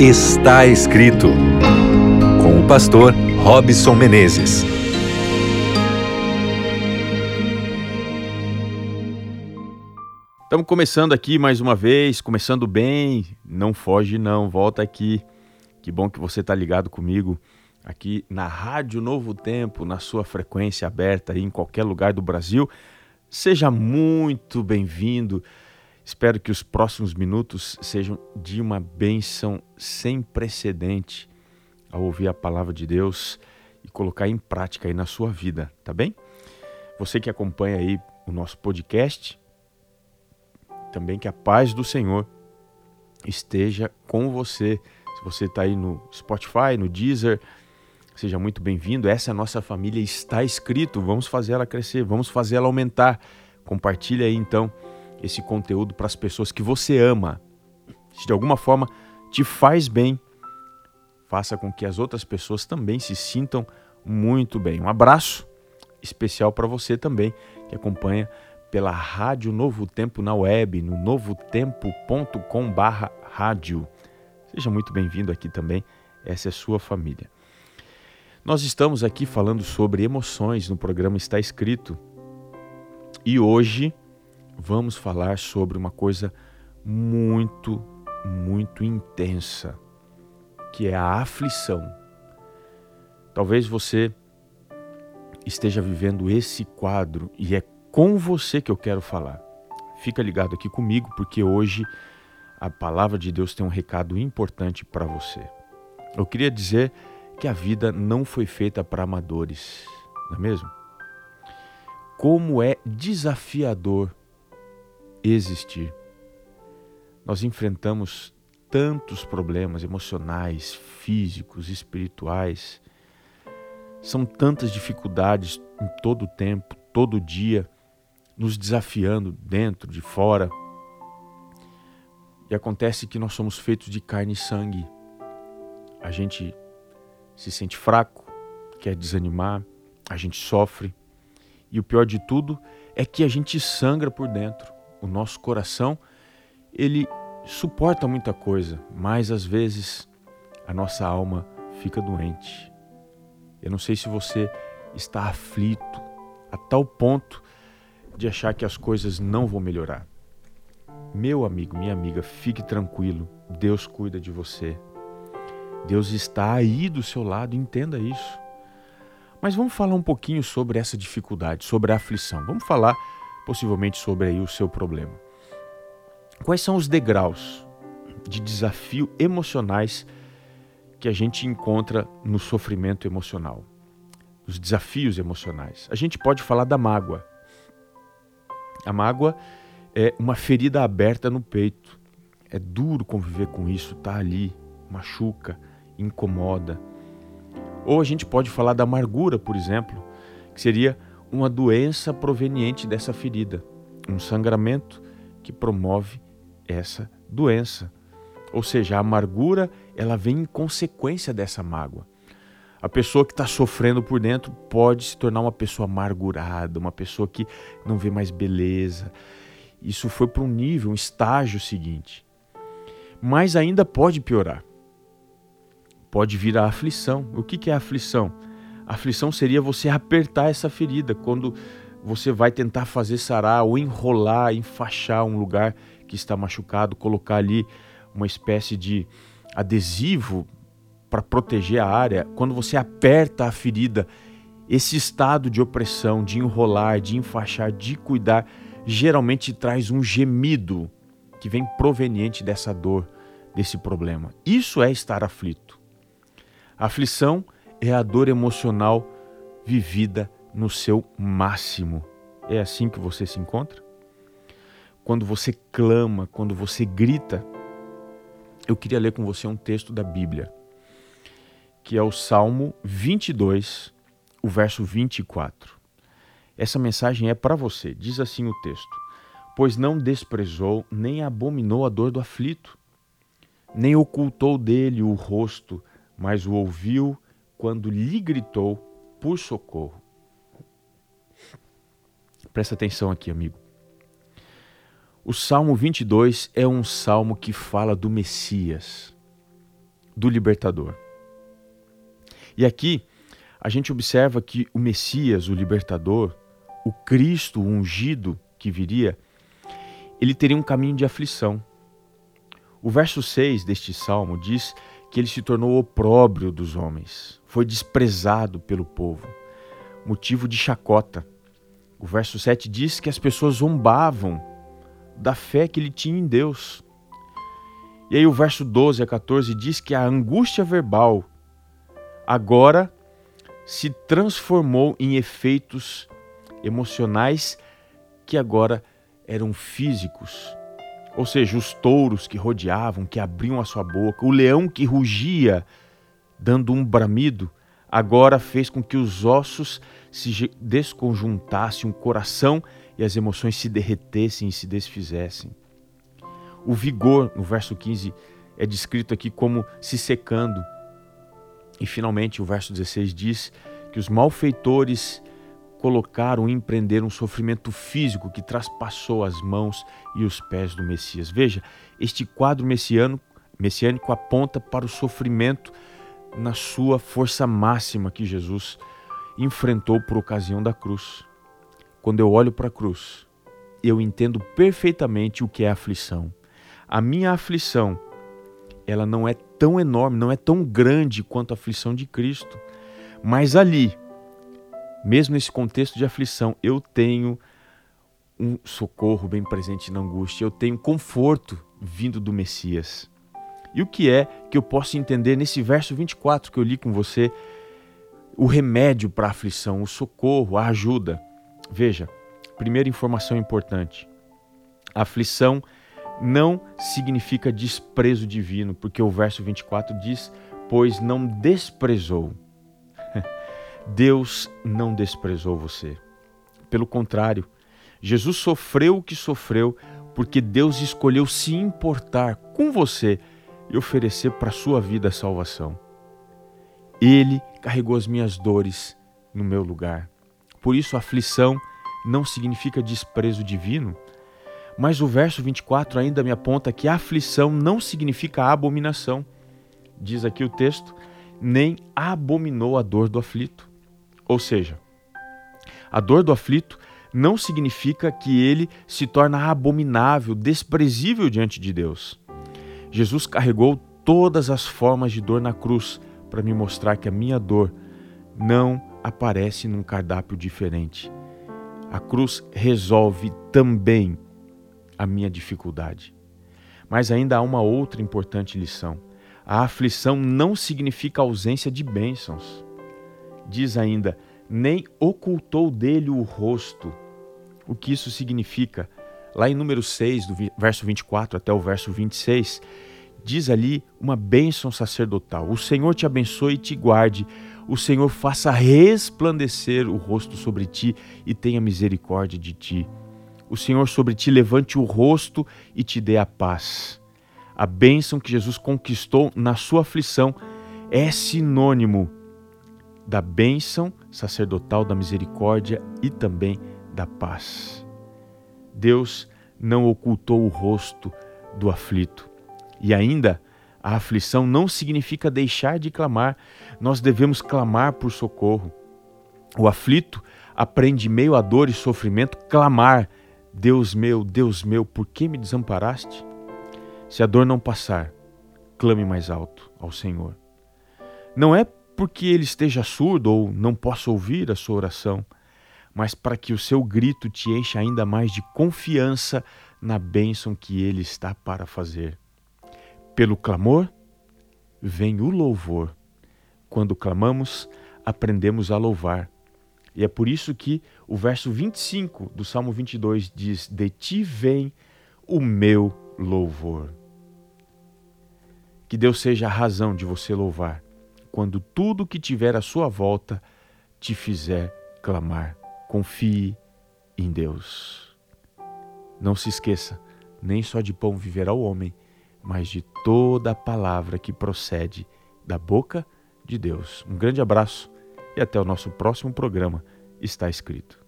Está escrito com o pastor Robson Menezes. Estamos começando aqui mais uma vez, começando bem. Não foge não, volta aqui. Que bom que você está ligado comigo aqui na Rádio Novo Tempo, na sua frequência aberta aí em qualquer lugar do Brasil. Seja muito bem-vindo. Espero que os próximos minutos sejam de uma bênção sem precedente ao ouvir a palavra de Deus e colocar em prática aí na sua vida, tá bem? Você que acompanha aí o nosso podcast, também que a paz do Senhor esteja com você. Se você está aí no Spotify, no Deezer, seja muito bem-vindo. Essa é nossa família está escrito. Vamos fazer ela crescer, vamos fazer ela aumentar. Compartilha aí então esse conteúdo para as pessoas que você ama. Se de alguma forma te faz bem, faça com que as outras pessoas também se sintam muito bem. Um abraço especial para você também que acompanha pela Rádio Novo Tempo na web, no novotempo.com/rádio. Seja muito bem-vindo aqui também. Essa é sua família. Nós estamos aqui falando sobre emoções no programa Está Escrito. E hoje vamos falar sobre uma coisa muito, muito intensa, que é a aflição. Talvez você esteja vivendo esse quadro e é com você que eu quero falar. Fica ligado aqui comigo, porque hoje a palavra de Deus tem um recado importante para você. Eu queria dizer que a vida não foi feita para amadores, não é mesmo? Como é desafiador existir. Nós enfrentamos tantos problemas emocionais, físicos, espirituais. São tantas dificuldades em todo o tempo, todo dia, nos desafiando dentro, de fora. E acontece que nós somos feitos de carne e sangue. A gente se sente fraco, quer desanimar, a gente sofre. E o pior de tudo é que a gente sangra por dentro o nosso coração, ele suporta muita coisa, mas às vezes a nossa alma fica doente. Eu não sei se você está aflito a tal ponto de achar que as coisas não vão melhorar. Meu amigo, minha amiga, fique tranquilo. Deus cuida de você. Deus está aí do seu lado, entenda isso. Mas vamos falar um pouquinho sobre essa dificuldade, sobre a aflição. Vamos falar possivelmente sobre aí o seu problema. Quais são os degraus de desafio emocionais que a gente encontra no sofrimento emocional? Os desafios emocionais. A gente pode falar da mágoa. A mágoa é uma ferida aberta no peito. É duro conviver com isso, tá ali, machuca, incomoda. Ou a gente pode falar da amargura, por exemplo, que seria uma doença proveniente dessa ferida, um sangramento que promove essa doença. Ou seja, a amargura ela vem em consequência dessa mágoa. A pessoa que está sofrendo por dentro pode se tornar uma pessoa amargurada, uma pessoa que não vê mais beleza. Isso foi para um nível, um estágio seguinte. Mas ainda pode piorar. Pode vir a aflição. O que é a aflição? Aflição seria você apertar essa ferida quando você vai tentar fazer sarar ou enrolar, enfaixar um lugar que está machucado, colocar ali uma espécie de adesivo para proteger a área. Quando você aperta a ferida, esse estado de opressão, de enrolar, de enfaixar, de cuidar, geralmente traz um gemido que vem proveniente dessa dor, desse problema. Isso é estar aflito. A aflição é a dor emocional vivida no seu máximo. É assim que você se encontra? Quando você clama, quando você grita, eu queria ler com você um texto da Bíblia, que é o Salmo 22, o verso 24. Essa mensagem é para você. Diz assim o texto: Pois não desprezou nem abominou a dor do aflito, nem ocultou dele o rosto, mas o ouviu quando lhe gritou por socorro. Presta atenção aqui, amigo. O Salmo 22 é um salmo que fala do Messias. do libertador. E aqui a gente observa que o Messias, o libertador, o Cristo o ungido que viria, ele teria um caminho de aflição. O verso 6 deste salmo diz que ele se tornou opróbrio dos homens, foi desprezado pelo povo, motivo de chacota. O verso 7 diz que as pessoas zombavam da fé que ele tinha em Deus. E aí o verso 12 a 14 diz que a angústia verbal agora se transformou em efeitos emocionais que agora eram físicos. Ou seja, os touros que rodeavam, que abriam a sua boca, o leão que rugia, dando um bramido, agora fez com que os ossos se desconjuntassem, o coração e as emoções se derretessem e se desfizessem. O vigor, no verso 15, é descrito aqui como se secando. E finalmente o verso 16 diz que os malfeitores colocaram e empreenderam um sofrimento físico que traspassou as mãos e os pés do Messias. Veja, este quadro messiânico, messiânico aponta para o sofrimento na sua força máxima que Jesus enfrentou por ocasião da cruz. Quando eu olho para a cruz, eu entendo perfeitamente o que é aflição. A minha aflição, ela não é tão enorme, não é tão grande quanto a aflição de Cristo. Mas ali, mesmo nesse contexto de aflição, eu tenho um socorro bem presente na angústia, eu tenho conforto vindo do Messias. E o que é que eu posso entender nesse verso 24 que eu li com você? O remédio para a aflição, o socorro, a ajuda. Veja, primeira informação importante: aflição não significa desprezo divino, porque o verso 24 diz: Pois não desprezou. Deus não desprezou você. Pelo contrário, Jesus sofreu o que sofreu porque Deus escolheu se importar com você e oferecer para a sua vida a salvação. Ele carregou as minhas dores no meu lugar. Por isso, aflição não significa desprezo divino, mas o verso 24 ainda me aponta que aflição não significa abominação. Diz aqui o texto: nem abominou a dor do aflito. Ou seja, a dor do aflito não significa que ele se torna abominável, desprezível diante de Deus. Jesus carregou todas as formas de dor na cruz para me mostrar que a minha dor não aparece num cardápio diferente. A cruz resolve também a minha dificuldade. Mas ainda há uma outra importante lição. A aflição não significa ausência de bênçãos. Diz ainda, nem ocultou dele o rosto. O que isso significa? Lá em número 6, do verso 24 até o verso 26, diz ali uma bênção sacerdotal. O Senhor te abençoe e te guarde. O Senhor faça resplandecer o rosto sobre ti e tenha misericórdia de ti o Senhor sobre ti levante o rosto e te dê a paz. A bênção que Jesus conquistou na sua aflição é sinônimo da bênção sacerdotal da misericórdia e também da paz. Deus não ocultou o rosto do aflito. E ainda, a aflição não significa deixar de clamar, nós devemos clamar por socorro. O aflito aprende, meio à dor e sofrimento, clamar Deus meu, Deus meu, por que me desamparaste? Se a dor não passar, clame mais alto ao Senhor. Não é porque ele esteja surdo ou não possa ouvir a sua oração, mas para que o seu grito te encha ainda mais de confiança na bênção que ele está para fazer. Pelo clamor, vem o louvor. Quando clamamos, aprendemos a louvar e é por isso que o verso 25 do Salmo 22 diz: De ti vem o meu louvor. Que Deus seja a razão de você louvar, quando tudo que tiver à sua volta te fizer clamar. Confie em Deus. Não se esqueça, nem só de pão viverá o homem, mas de toda a palavra que procede da boca de Deus. Um grande abraço e até o nosso próximo programa. Está escrito.